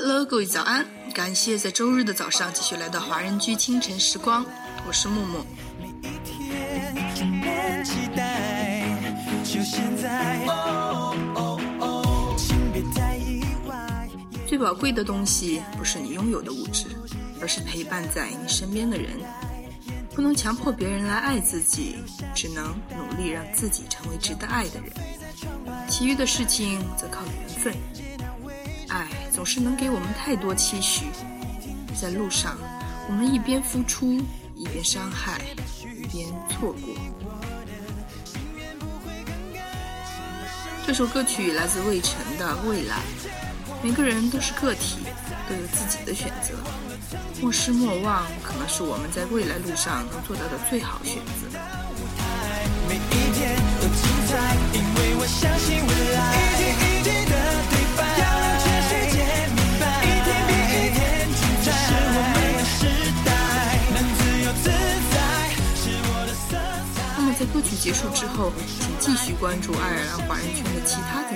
Hello，各位早安！感谢在周日的早上继续来到华人居清晨时光，我是木木。最宝贵的东西不是你拥有的物质，而是陪伴在你身边的人。不能强迫别人来爱自己，只能努力让自己成为值得爱的人。其余的事情则靠缘分。爱总是能给我们太多期许，在路上，我们一边付出，一边伤害，一边错过。这首歌曲来自魏晨的《未来》。每个人都是个体，都有自己的选择。莫失莫忘，可能是我们在未来路上能做到的最好选择。歌曲结束之后，请继续关注爱尔兰华人圈的其他。